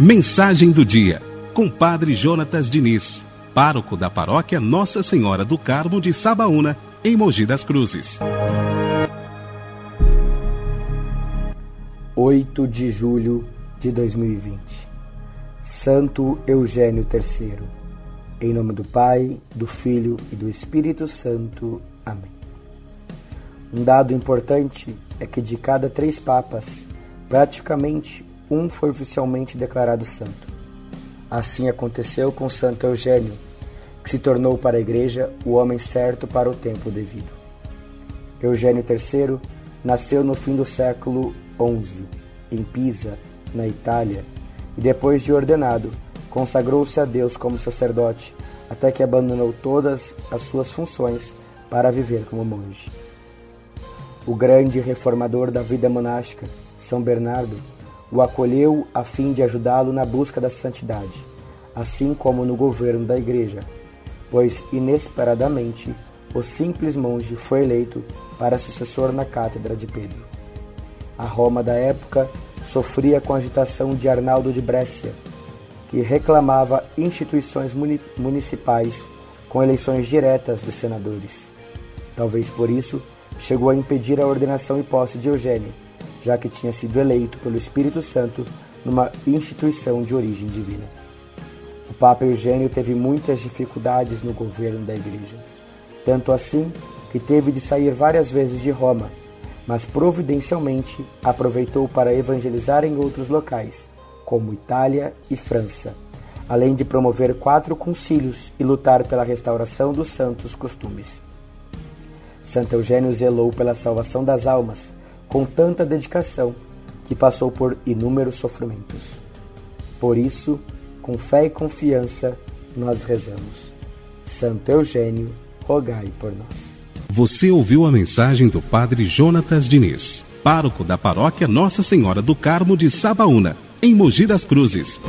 Mensagem do dia, com Padre Jonatas Diniz, pároco da paróquia Nossa Senhora do Carmo de Sabaúna, em Mogi das Cruzes. 8 de julho de 2020 Santo Eugênio III Em nome do Pai, do Filho e do Espírito Santo. Amém. Um dado importante é que de cada três papas, praticamente um foi oficialmente declarado santo. Assim aconteceu com Santo Eugênio, que se tornou para a Igreja o homem certo para o tempo devido. Eugênio III nasceu no fim do século XI, em Pisa, na Itália, e depois de ordenado, consagrou-se a Deus como sacerdote, até que abandonou todas as suas funções para viver como monge. O grande reformador da vida monástica, São Bernardo, o acolheu a fim de ajudá-lo na busca da santidade, assim como no governo da igreja, pois inesperadamente o simples monge foi eleito para sucessor na cátedra de Pedro. A Roma da época sofria com a agitação de Arnaldo de Brescia, que reclamava instituições municipais com eleições diretas dos senadores. Talvez por isso chegou a impedir a ordenação e posse de Eugênio, já que tinha sido eleito pelo Espírito Santo numa instituição de origem divina. O Papa Eugênio teve muitas dificuldades no governo da Igreja, tanto assim que teve de sair várias vezes de Roma, mas providencialmente aproveitou para evangelizar em outros locais, como Itália e França, além de promover quatro concílios e lutar pela restauração dos santos costumes. Santo Eugênio zelou pela salvação das almas, com tanta dedicação que passou por inúmeros sofrimentos. Por isso, com fé e confiança, nós rezamos. Santo Eugênio, rogai por nós. Você ouviu a mensagem do Padre Jonatas Diniz, pároco da paróquia Nossa Senhora do Carmo de Sabaúna, em Mogi das Cruzes.